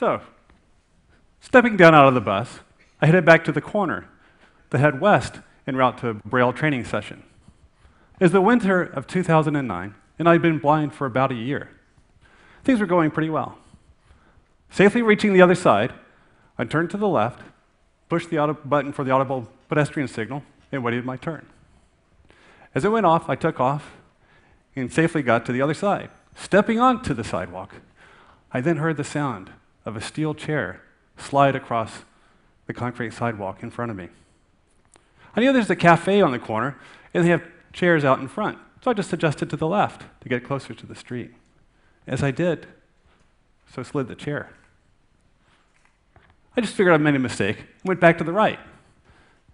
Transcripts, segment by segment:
So, stepping down out of the bus, I headed back to the corner to head west en route to a Braille training session. It was the winter of 2009, and I'd been blind for about a year. Things were going pretty well. Safely reaching the other side, I turned to the left, pushed the auto button for the audible pedestrian signal, and waited my turn. As it went off, I took off and safely got to the other side. Stepping onto the sidewalk, I then heard the sound of a steel chair slide across the concrete sidewalk in front of me. I knew there's a cafe on the corner, and they have chairs out in front, so I just adjusted to the left to get closer to the street. As I did, so slid the chair. I just figured I'd made a mistake, went back to the right,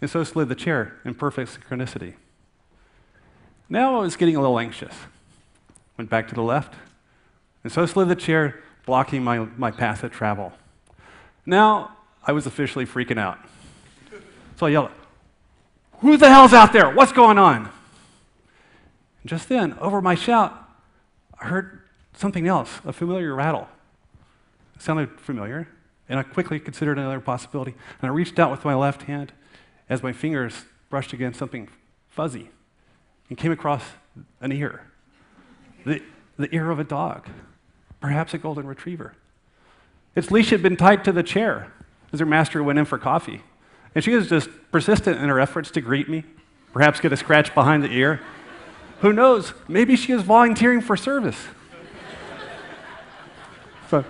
and so slid the chair in perfect synchronicity. Now I was getting a little anxious. Went back to the left, and so slid the chair, blocking my, my path of travel. Now I was officially freaking out. So I yelled, Who the hell's out there? What's going on? And just then, over my shout, I heard something else, a familiar rattle. It sounded familiar, and I quickly considered another possibility. And I reached out with my left hand as my fingers brushed against something fuzzy and came across an ear. The, the ear of a dog, perhaps a golden retriever. Its leash had been tied to the chair as her master went in for coffee. And she was just persistent in her efforts to greet me, perhaps get a scratch behind the ear. Who knows? Maybe she is volunteering for service. so,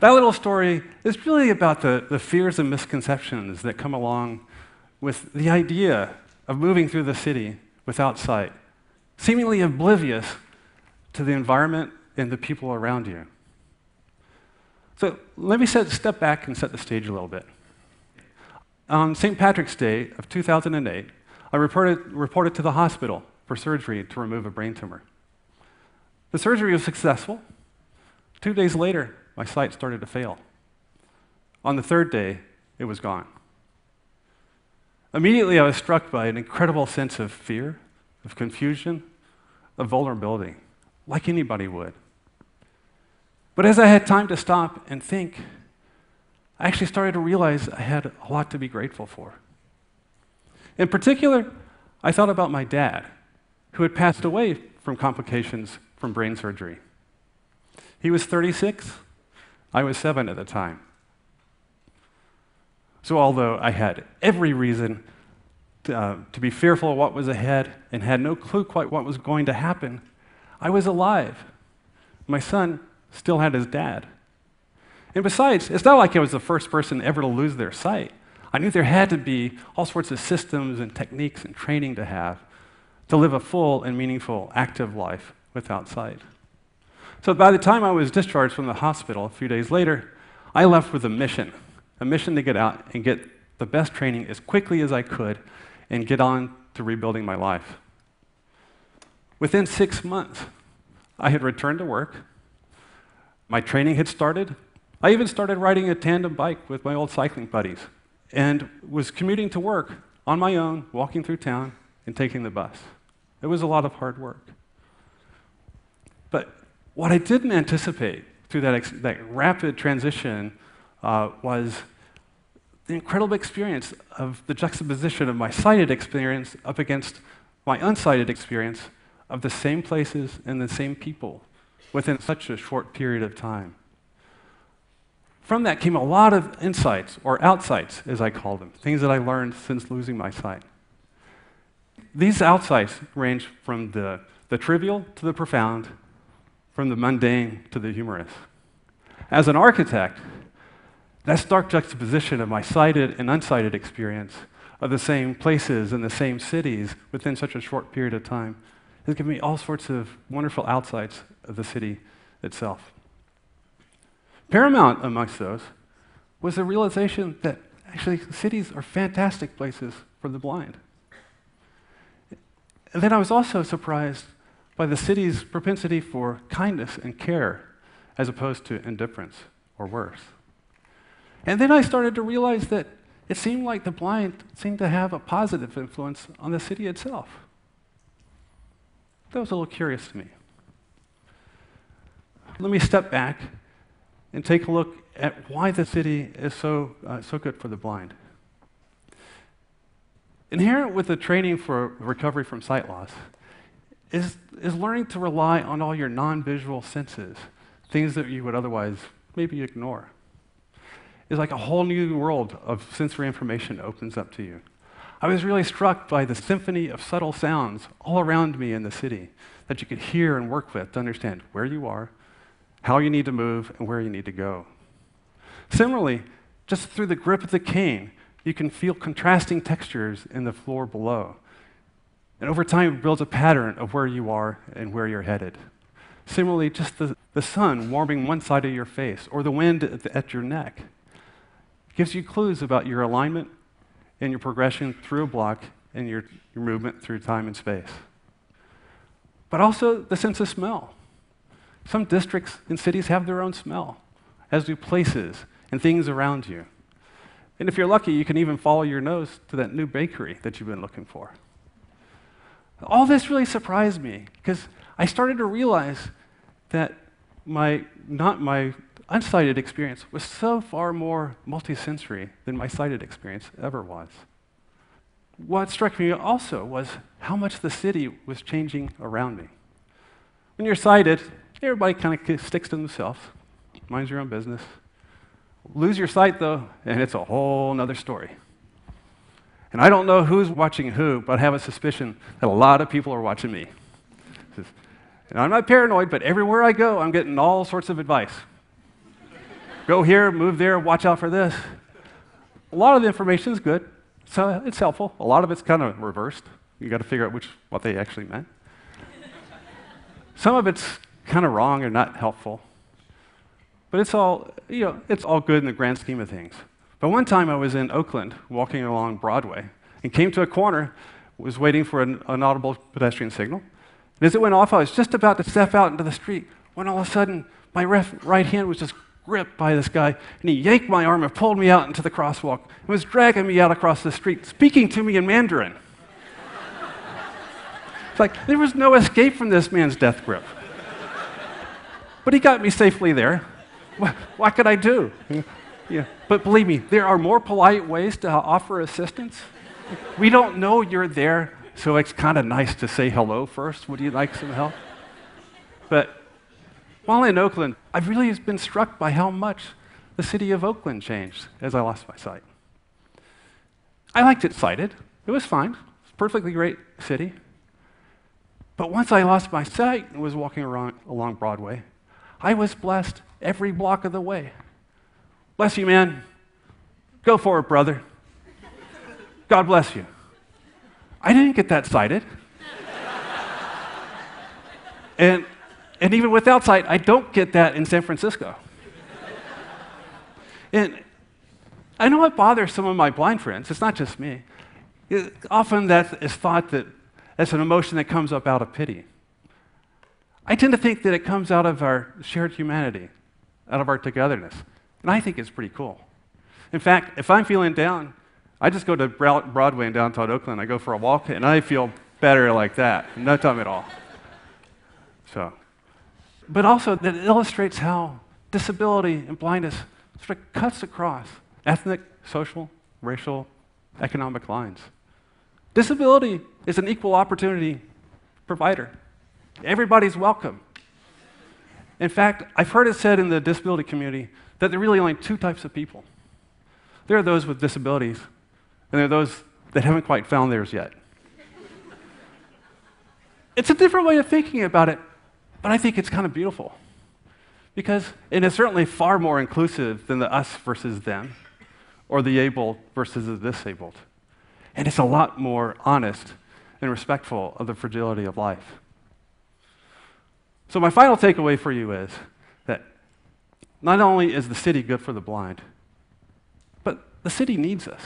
that little story is really about the, the fears and misconceptions that come along with the idea of moving through the city without sight, seemingly oblivious to the environment and the people around you. So let me set, step back and set the stage a little bit. On St. Patrick's Day of 2008, I reported, reported to the hospital for surgery to remove a brain tumor. The surgery was successful. Two days later, my sight started to fail. On the third day, it was gone. Immediately, I was struck by an incredible sense of fear, of confusion, of vulnerability, like anybody would. But as I had time to stop and think, I actually started to realize I had a lot to be grateful for. In particular, I thought about my dad, who had passed away from complications from brain surgery. He was 36, I was seven at the time. So, although I had every reason to, uh, to, be fearful of what was ahead and had no clue quite what was going to happen, I was alive. My son still had his dad. And besides, it's not like I was the first person ever to lose their sight. I knew there had to be all sorts of systems and techniques and training to have to live a full and meaningful, active life without sight. So by the time I was discharged from the hospital a few days later, I left with a mission a mission to get out and get the best training as quickly as I could and get on to rebuilding my life. Within six months, I had returned to work. My training had started. I even started riding a tandem bike with my old cycling buddies and was commuting to work on my own, walking through town and taking the bus. It was a lot of hard work. But what I didn't anticipate through that, that rapid transition uh, was the incredible experience of the juxtaposition of my sighted experience up against my unsighted experience of the same places and the same people within such a short period of time. From that came a lot of insights, or outsights, as I call them, things that I learned since losing my sight. These outsights range from the, the trivial to the profound, from the mundane to the humorous. As an architect, that stark juxtaposition of my sighted and unsighted experience of the same places and the same cities within such a short period of time has given me all sorts of wonderful outsights of the city itself. Paramount amongst those was the realization that actually cities are fantastic places for the blind. And then I was also surprised by the city's propensity for kindness and care as opposed to indifference or worse. And then I started to realize that it seemed like the blind seemed to have a positive influence on the city itself. That was a little curious to me. Let me step back and take a look at why the city is so, uh, so good for the blind. Inherent with the training for recovery from sight loss is, is learning to rely on all your non visual senses, things that you would otherwise maybe ignore. It's like a whole new world of sensory information opens up to you. I was really struck by the symphony of subtle sounds all around me in the city that you could hear and work with to understand where you are, how you need to move, and where you need to go. Similarly, just through the grip of the cane, you can feel contrasting textures in the floor below. And over time, it builds a pattern of where you are and where you're headed. Similarly, just the, the sun warming one side of your face or the wind at, the, at your neck gives you clues about your alignment and your progression through a block and your, your movement through time and space. But also the sense of smell. Some districts and cities have their own smell, as do places and things around you. And if you're lucky, you can even follow your nose to that new bakery that you've been looking for. All this really surprised me because I started to realize that my, not my unsighted experience was so far more multisensory than my sighted experience ever was. What struck me also was how much the city was changing around me. When you're sighted, everybody kind of sticks to themselves, minds your own business. Lose your sight, though, and it's a whole other story. And I don't know who's watching who, but I have a suspicion that a lot of people are watching me. And I'm not paranoid, but everywhere I go, I'm getting all sorts of advice. Go here, move there, watch out for this. A lot of the information is good, so it's helpful. A lot of it's kind of reversed. You got to figure out which what they actually meant. Some of it's kind of wrong or not helpful. But it's all, you know, it's all good in the grand scheme of things. But one time I was in Oakland walking along Broadway and came to a corner, was waiting for an, an audible pedestrian signal. And as it went off, I was just about to step out into the street when all of a sudden my ref, right hand was just gripped by this guy, and he yanked my arm and pulled me out into the crosswalk and was dragging me out across the street, speaking to me in Mandarin. it's like there was no escape from this man's death grip. But he got me safely there. What, what could I do? Yeah. But believe me, there are more polite ways to offer assistance. We don't know you're there, so it's kind of nice to say hello first. Would you like some help? But while in Oakland, I've really been struck by how much the city of Oakland changed as I lost my sight. I liked it sighted. It was fine. It's a perfectly great city. But once I lost my sight and was walking around, along Broadway, I was blessed every block of the way. Bless you, man. Go for it, brother. God bless you. I didn't get that sighted. and, and even without sight, I don't get that in San Francisco. and I know it bothers some of my blind friends. It's not just me. It, often that is thought that that's an emotion that comes up out of pity. I tend to think that it comes out of our shared humanity, out of our togetherness. And I think it's pretty cool. In fact, if I'm feeling down, I just go to Broadway in downtown Oakland. I go for a walk, and I feel better like that. No time at all. So, but also that it illustrates how disability and blindness sort of cuts across ethnic, social, racial, economic lines. Disability is an equal opportunity provider. Everybody's welcome. In fact, I've heard it said in the disability community that there are really only two types of people. There are those with disabilities, and there are those that haven't quite found theirs yet. it's a different way of thinking about it, but I think it's kind of beautiful. Because it is certainly far more inclusive than the us versus them, or the able versus the disabled. And it's a lot more honest and respectful of the fragility of life. So, my final takeaway for you is that not only is the city good for the blind, but the city needs us.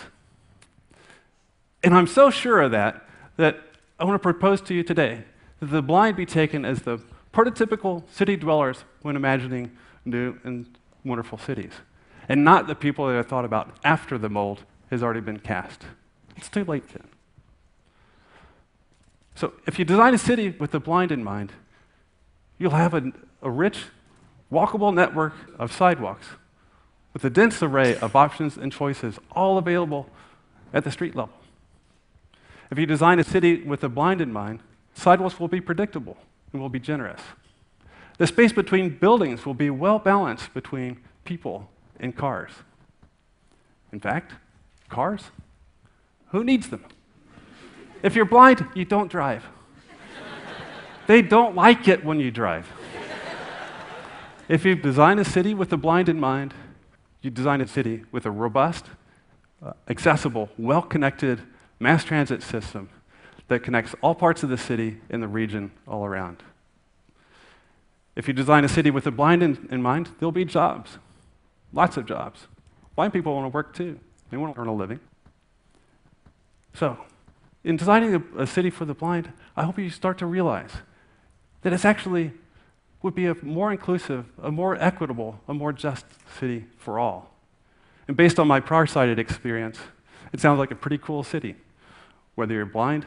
And I'm so sure of that that I want to propose to you today that the blind be taken as the prototypical city dwellers when imagining new and wonderful cities, and not the people that are thought about after the mold has already been cast. It's too late then. So, if you design a city with the blind in mind, you'll have a, a rich, walkable network of sidewalks with a dense array of options and choices, all available at the street level. If you design a city with the blind in mind, sidewalks will be predictable and will be generous. The space between buildings will be well balanced between people and cars. In fact, cars? Who needs them? If you're blind, you don't drive. they don't like it when you drive. if you design a city with the blind in mind, you design a city with a robust, uh, accessible, well connected mass transit system that connects all parts of the city and the region all around. If you design a city with the blind in, in mind, there'll be jobs, lots of jobs. Blind people want to work too, they want to earn a living. So, in designing a, a city for the blind, I hope you start to realize that it's actually would be a more inclusive, a more equitable, a more just city for all. And based on my prior sighted experience, it sounds like a pretty cool city. Whether you're blind,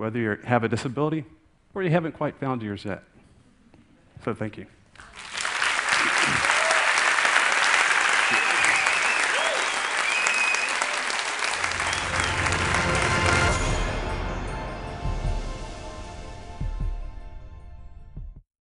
whether you have a disability, or you haven't quite found yours yet. So thank you.